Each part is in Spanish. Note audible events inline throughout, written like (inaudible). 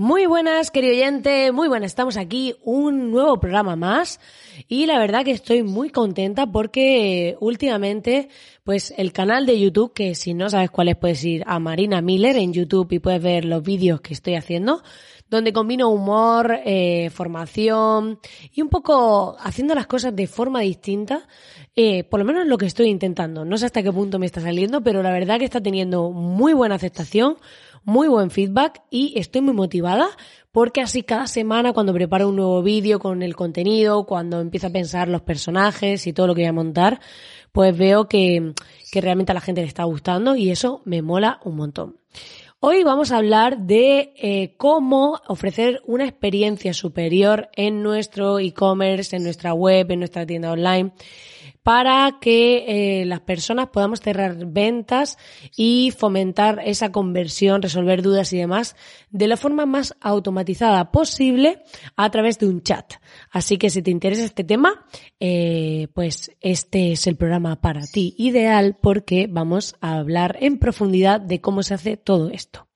Muy buenas, querido oyente, muy buenas, estamos aquí, un nuevo programa más y la verdad que estoy muy contenta porque últimamente pues el canal de YouTube, que si no sabes cuál es puedes ir a Marina Miller en YouTube y puedes ver los vídeos que estoy haciendo, donde combino humor, eh, formación y un poco haciendo las cosas de forma distinta, eh, por lo menos lo que estoy intentando. No sé hasta qué punto me está saliendo, pero la verdad que está teniendo muy buena aceptación muy buen feedback y estoy muy motivada porque así cada semana cuando preparo un nuevo vídeo con el contenido, cuando empiezo a pensar los personajes y todo lo que voy a montar, pues veo que, que realmente a la gente le está gustando y eso me mola un montón. Hoy vamos a hablar de eh, cómo ofrecer una experiencia superior en nuestro e-commerce, en nuestra web, en nuestra tienda online para que eh, las personas podamos cerrar ventas y fomentar esa conversión, resolver dudas y demás de la forma más automatizada posible a través de un chat. Así que si te interesa este tema, eh, pues este es el programa para ti ideal porque vamos a hablar en profundidad de cómo se hace todo esto.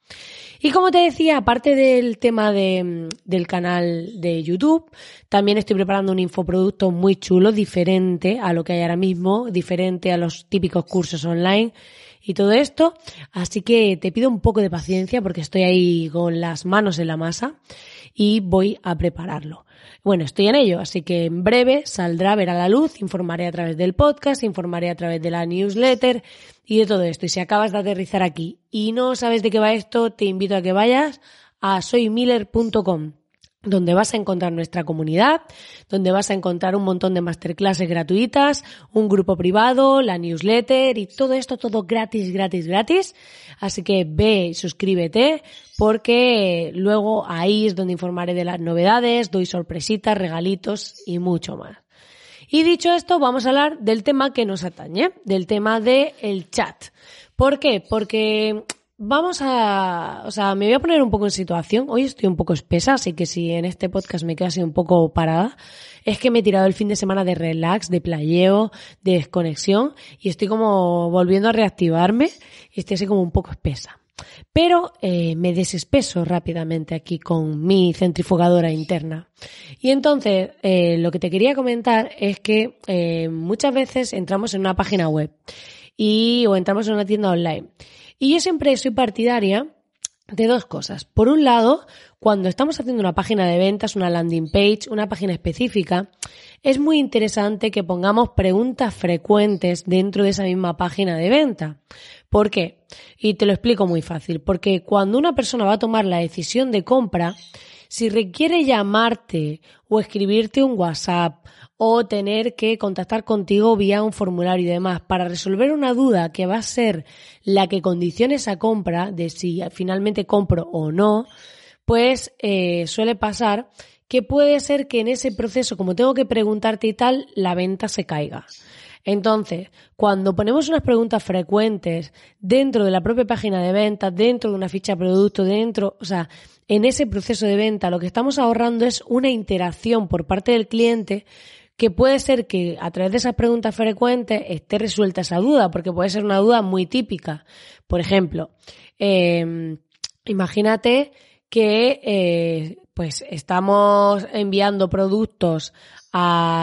Y como te decía, aparte del tema de, del canal de YouTube, también estoy preparando un infoproducto muy chulo, diferente a lo que hay ahora mismo, diferente a los típicos cursos online y todo esto. Así que te pido un poco de paciencia porque estoy ahí con las manos en la masa y voy a prepararlo. Bueno, estoy en ello, así que en breve saldrá, verá la luz, informaré a través del podcast, informaré a través de la newsletter y de todo esto. Y si acabas de aterrizar aquí y no sabes de qué va esto, te invito a que vayas a soymiller.com donde vas a encontrar nuestra comunidad, donde vas a encontrar un montón de masterclasses gratuitas, un grupo privado, la newsletter y todo esto, todo gratis, gratis, gratis. Así que ve y suscríbete porque luego ahí es donde informaré de las novedades, doy sorpresitas, regalitos y mucho más. Y dicho esto, vamos a hablar del tema que nos atañe, del tema del el chat. ¿Por qué? Porque Vamos a, o sea, me voy a poner un poco en situación. Hoy estoy un poco espesa, así que si en este podcast me quedo así un poco parada, es que me he tirado el fin de semana de relax, de playeo, de desconexión y estoy como volviendo a reactivarme y estoy así como un poco espesa. Pero eh, me desespeso rápidamente aquí con mi centrifugadora interna. Y entonces, eh, lo que te quería comentar es que eh, muchas veces entramos en una página web y o entramos en una tienda online y yo siempre soy partidaria de dos cosas. Por un lado, cuando estamos haciendo una página de ventas, una landing page, una página específica, es muy interesante que pongamos preguntas frecuentes dentro de esa misma página de venta. ¿Por qué? Y te lo explico muy fácil. Porque cuando una persona va a tomar la decisión de compra, si requiere llamarte o escribirte un WhatsApp o tener que contactar contigo vía un formulario y demás para resolver una duda que va a ser la que condicione esa compra de si finalmente compro o no, pues eh, suele pasar que puede ser que en ese proceso, como tengo que preguntarte y tal, la venta se caiga. Entonces, cuando ponemos unas preguntas frecuentes dentro de la propia página de venta, dentro de una ficha de producto, dentro, o sea, en ese proceso de venta, lo que estamos ahorrando es una interacción por parte del cliente que puede ser que a través de esas preguntas frecuentes esté resuelta esa duda, porque puede ser una duda muy típica. Por ejemplo, em, imagínate que eh, pues estamos enviando productos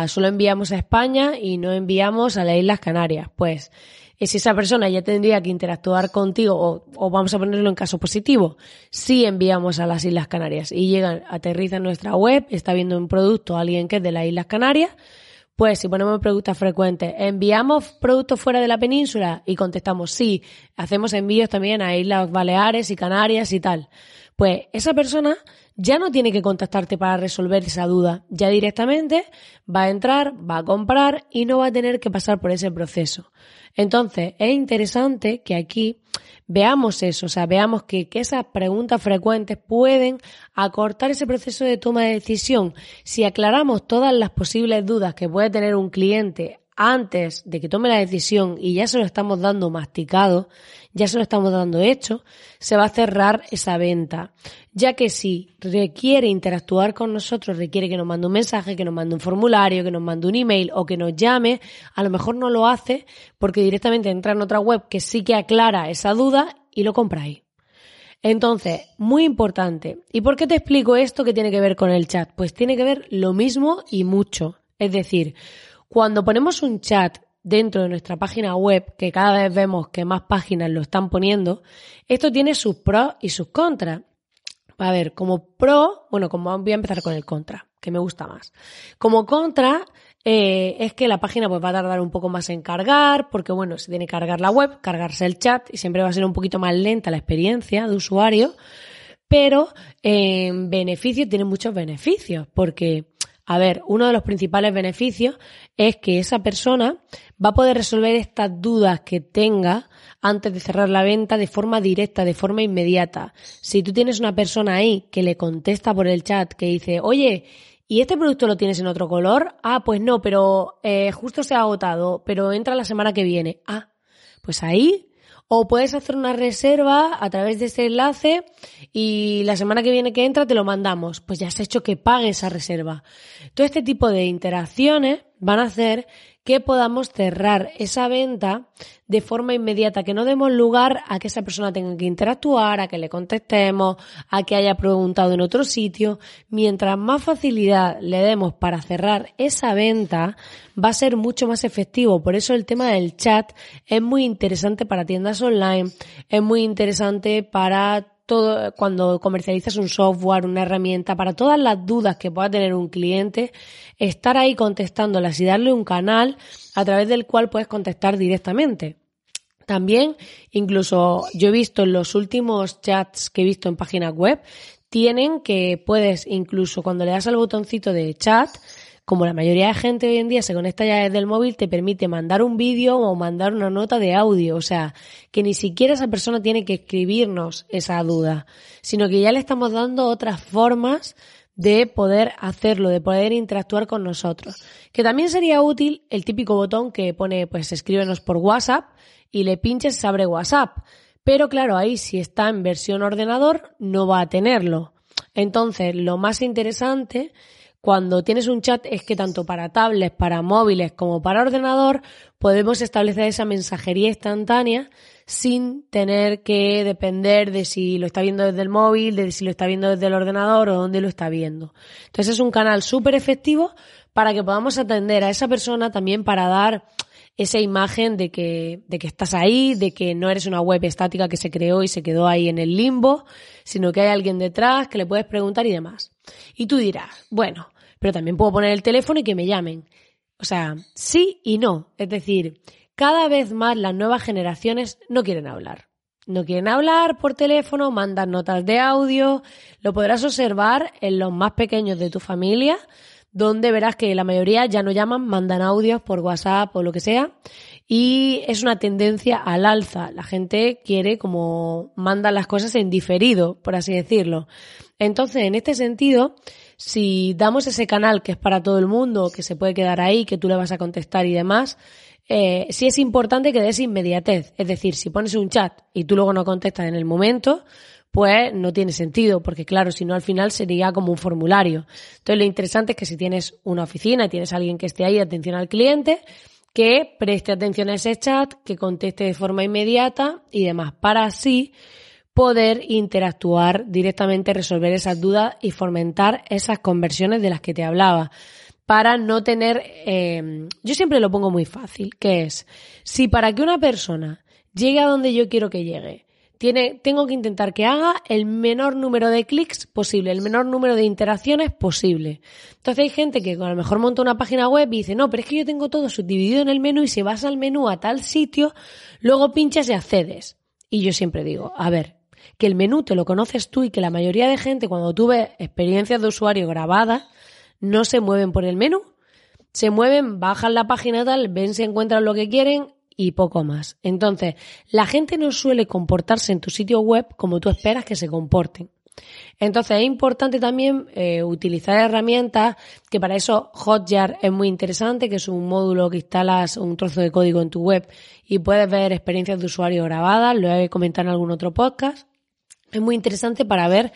solo enviamos a España y no enviamos a las Islas Canarias. Pues si esa persona ya tendría que interactuar contigo, o, o, vamos a ponerlo en caso positivo, si enviamos a las Islas Canarias y llegan, aterriza en nuestra web, está viendo un producto alguien que es de las Islas Canarias, pues si ponemos preguntas frecuentes, ¿enviamos productos fuera de la península? Y contestamos sí, hacemos envíos también a Islas Baleares y Canarias y tal. Pues esa persona ya no tiene que contactarte para resolver esa duda. Ya directamente va a entrar, va a comprar y no va a tener que pasar por ese proceso. Entonces, es interesante que aquí veamos eso, o sea, veamos que, que, esas preguntas frecuentes pueden acortar ese proceso de toma de decisión. Si aclaramos todas las posibles dudas que puede tener un cliente antes de que tome la decisión y ya se lo estamos dando masticado, ya se lo estamos dando hecho, se va a cerrar esa venta. Ya que si requiere interactuar con nosotros, requiere que nos mande un mensaje, que nos mande un formulario, que nos mande un email o que nos llame, a lo mejor no lo hace porque directamente entra en otra web que sí que aclara esa duda y lo compra ahí. Entonces, muy importante. ¿Y por qué te explico esto que tiene que ver con el chat? Pues tiene que ver lo mismo y mucho. Es decir, cuando ponemos un chat dentro de nuestra página web, que cada vez vemos que más páginas lo están poniendo, esto tiene sus pros y sus contras. A ver, como pro, bueno, como voy a empezar con el contra, que me gusta más. Como contra, eh, es que la página pues va a tardar un poco más en cargar, porque bueno, se tiene que cargar la web, cargarse el chat y siempre va a ser un poquito más lenta la experiencia de usuario, pero en beneficio tiene muchos beneficios, porque a ver, uno de los principales beneficios es que esa persona va a poder resolver estas dudas que tenga antes de cerrar la venta de forma directa, de forma inmediata. Si tú tienes una persona ahí que le contesta por el chat, que dice, oye, ¿y este producto lo tienes en otro color? Ah, pues no, pero eh, justo se ha agotado, pero entra la semana que viene. Ah, pues ahí o puedes hacer una reserva a través de ese enlace y la semana que viene que entra te lo mandamos. Pues ya has hecho que pague esa reserva. Todo este tipo de interacciones van a hacer que podamos cerrar esa venta de forma inmediata, que no demos lugar a que esa persona tenga que interactuar, a que le contestemos, a que haya preguntado en otro sitio. Mientras más facilidad le demos para cerrar esa venta, va a ser mucho más efectivo. Por eso el tema del chat es muy interesante para tiendas online, es muy interesante para cuando comercializas un software, una herramienta, para todas las dudas que pueda tener un cliente, estar ahí contestándolas y darle un canal a través del cual puedes contestar directamente. También, incluso yo he visto en los últimos chats que he visto en páginas web, tienen que puedes incluso cuando le das al botoncito de chat, como la mayoría de gente hoy en día se conecta ya desde el móvil, te permite mandar un vídeo o mandar una nota de audio. O sea, que ni siquiera esa persona tiene que escribirnos esa duda, sino que ya le estamos dando otras formas de poder hacerlo, de poder interactuar con nosotros. Que también sería útil el típico botón que pone, pues escríbenos por WhatsApp y le pinches se abre WhatsApp. Pero claro, ahí si está en versión ordenador no va a tenerlo. Entonces, lo más interesante cuando tienes un chat es que tanto para tablets, para móviles como para ordenador podemos establecer esa mensajería instantánea sin tener que depender de si lo está viendo desde el móvil, de si lo está viendo desde el ordenador o dónde lo está viendo. Entonces es un canal súper efectivo para que podamos atender a esa persona también para dar esa imagen de que, de que estás ahí, de que no eres una web estática que se creó y se quedó ahí en el limbo, sino que hay alguien detrás que le puedes preguntar y demás. Y tú dirás, bueno, pero también puedo poner el teléfono y que me llamen. O sea, sí y no. Es decir, cada vez más las nuevas generaciones no quieren hablar. No quieren hablar por teléfono, mandan notas de audio. Lo podrás observar en los más pequeños de tu familia, donde verás que la mayoría ya no llaman, mandan audios por WhatsApp o lo que sea. Y es una tendencia al alza. La gente quiere como mandan las cosas en diferido, por así decirlo. Entonces, en este sentido, si damos ese canal que es para todo el mundo, que se puede quedar ahí, que tú le vas a contestar y demás, eh, sí es importante que des inmediatez. Es decir, si pones un chat y tú luego no contestas en el momento, pues no tiene sentido, porque claro, si no al final sería como un formulario. Entonces lo interesante es que si tienes una oficina y tienes a alguien que esté ahí, atención al cliente, que preste atención a ese chat, que conteste de forma inmediata y demás, para así poder interactuar directamente, resolver esas dudas y fomentar esas conversiones de las que te hablaba. Para no tener, eh, yo siempre lo pongo muy fácil, que es, si para que una persona llegue a donde yo quiero que llegue, tiene, tengo que intentar que haga el menor número de clics posible, el menor número de interacciones posible. Entonces hay gente que a lo mejor monta una página web y dice, no, pero es que yo tengo todo subdividido en el menú y si vas al menú a tal sitio, luego pinchas y accedes. Y yo siempre digo, a ver, que el menú te lo conoces tú y que la mayoría de gente cuando tú ves experiencias de usuario grabadas no se mueven por el menú. Se mueven, bajan la página tal, ven si encuentran lo que quieren y poco más. Entonces, la gente no suele comportarse en tu sitio web como tú esperas que se comporten. Entonces es importante también eh, utilizar herramientas que para eso Hotjar es muy interesante, que es un módulo que instalas un trozo de código en tu web y puedes ver experiencias de usuario grabadas, lo he comentado en algún otro podcast. Es muy interesante para ver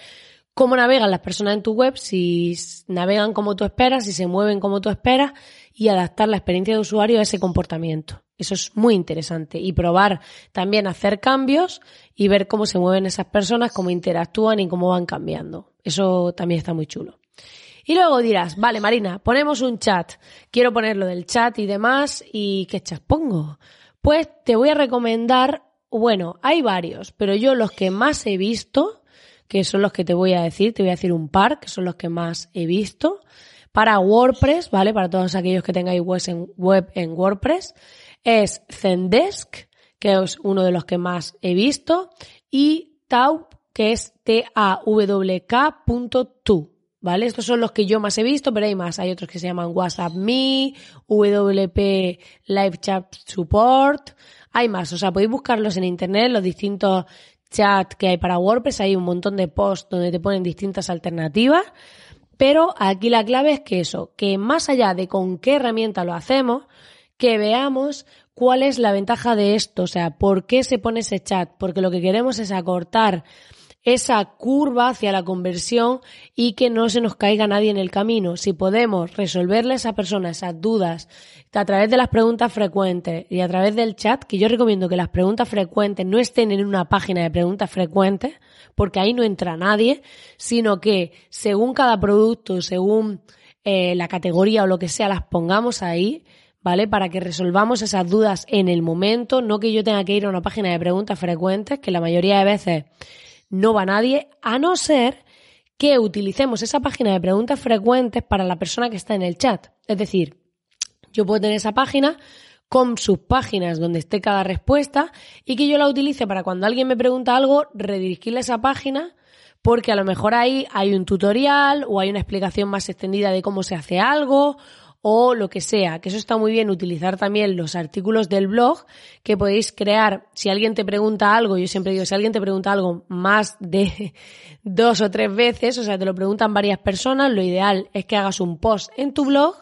cómo navegan las personas en tu web, si navegan como tú esperas, si se mueven como tú esperas y adaptar la experiencia de usuario a ese comportamiento. Eso es muy interesante. Y probar también hacer cambios y ver cómo se mueven esas personas, cómo interactúan y cómo van cambiando. Eso también está muy chulo. Y luego dirás, vale, Marina, ponemos un chat. Quiero ponerlo del chat y demás. ¿Y qué chat pongo? Pues te voy a recomendar, bueno, hay varios, pero yo los que más he visto, que son los que te voy a decir, te voy a decir un par, que son los que más he visto, para WordPress, ¿vale? Para todos aquellos que tengáis web en WordPress es Zendesk, que es uno de los que más he visto, y Tau, que es T-A-W-K.tu. ¿Vale? Estos son los que yo más he visto, pero hay más. Hay otros que se llaman WhatsApp Me, WP Live Chat Support. Hay más. O sea, podéis buscarlos en internet, los distintos chats que hay para WordPress. Hay un montón de posts donde te ponen distintas alternativas. Pero aquí la clave es que eso, que más allá de con qué herramienta lo hacemos, que veamos cuál es la ventaja de esto, o sea, por qué se pone ese chat, porque lo que queremos es acortar esa curva hacia la conversión y que no se nos caiga nadie en el camino. Si podemos resolverle a esa persona esas dudas a través de las preguntas frecuentes y a través del chat, que yo recomiendo que las preguntas frecuentes no estén en una página de preguntas frecuentes, porque ahí no entra nadie, sino que según cada producto, según eh, la categoría o lo que sea, las pongamos ahí ¿vale? Para que resolvamos esas dudas en el momento, no que yo tenga que ir a una página de preguntas frecuentes, que la mayoría de veces no va nadie, a no ser que utilicemos esa página de preguntas frecuentes para la persona que está en el chat. Es decir, yo puedo tener esa página con sus páginas donde esté cada respuesta y que yo la utilice para cuando alguien me pregunta algo, redirigirle esa página porque a lo mejor ahí hay un tutorial o hay una explicación más extendida de cómo se hace algo o lo que sea, que eso está muy bien utilizar también los artículos del blog que podéis crear. Si alguien te pregunta algo, yo siempre digo, si alguien te pregunta algo más de (laughs) dos o tres veces, o sea, te lo preguntan varias personas, lo ideal es que hagas un post en tu blog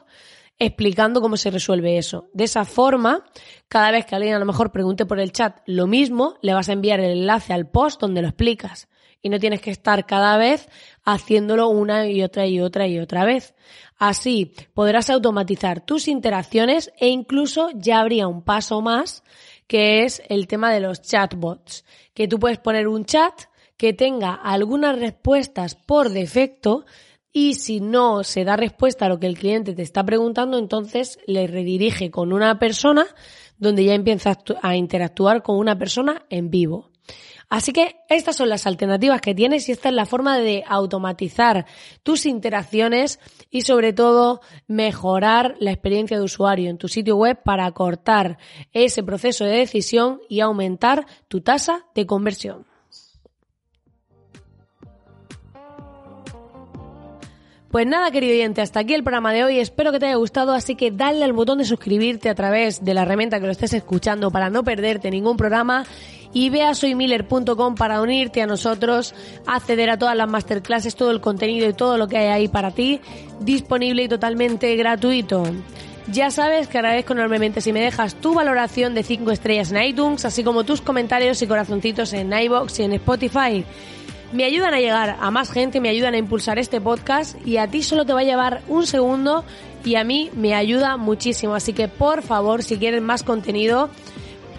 explicando cómo se resuelve eso. De esa forma, cada vez que alguien a lo mejor pregunte por el chat lo mismo, le vas a enviar el enlace al post donde lo explicas y no tienes que estar cada vez haciéndolo una y otra y otra y otra vez. Así podrás automatizar tus interacciones e incluso ya habría un paso más que es el tema de los chatbots, que tú puedes poner un chat que tenga algunas respuestas por defecto y si no se da respuesta a lo que el cliente te está preguntando, entonces le redirige con una persona donde ya empieza a interactuar con una persona en vivo. Así que estas son las alternativas que tienes y esta es la forma de automatizar tus interacciones y sobre todo mejorar la experiencia de usuario en tu sitio web para acortar ese proceso de decisión y aumentar tu tasa de conversión. Pues nada, querido oyente, hasta aquí el programa de hoy. Espero que te haya gustado, así que dale al botón de suscribirte a través de la herramienta que lo estés escuchando para no perderte ningún programa y ve a soymiller.com para unirte a nosotros, acceder a todas las masterclasses, todo el contenido y todo lo que hay ahí para ti, disponible y totalmente gratuito. Ya sabes que agradezco enormemente si me dejas tu valoración de 5 estrellas en iTunes, así como tus comentarios y corazoncitos en iBox y en Spotify. Me ayudan a llegar a más gente, me ayudan a impulsar este podcast y a ti solo te va a llevar un segundo y a mí me ayuda muchísimo. Así que por favor, si quieres más contenido,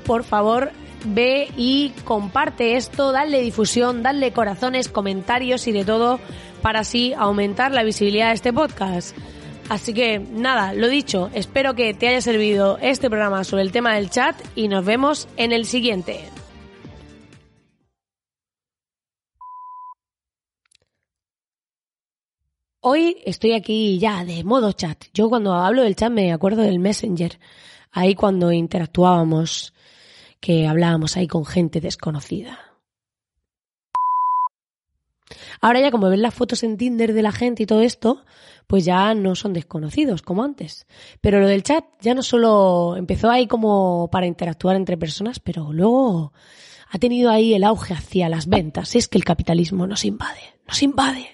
por favor ve y comparte esto, dale difusión, dale corazones, comentarios y de todo para así aumentar la visibilidad de este podcast. Así que nada, lo dicho, espero que te haya servido este programa sobre el tema del chat y nos vemos en el siguiente. Hoy estoy aquí ya de modo chat. Yo cuando hablo del chat me acuerdo del Messenger. Ahí cuando interactuábamos, que hablábamos ahí con gente desconocida. Ahora ya como ven las fotos en Tinder de la gente y todo esto, pues ya no son desconocidos como antes. Pero lo del chat ya no solo empezó ahí como para interactuar entre personas, pero luego ha tenido ahí el auge hacia las ventas. Es que el capitalismo nos invade, nos invade.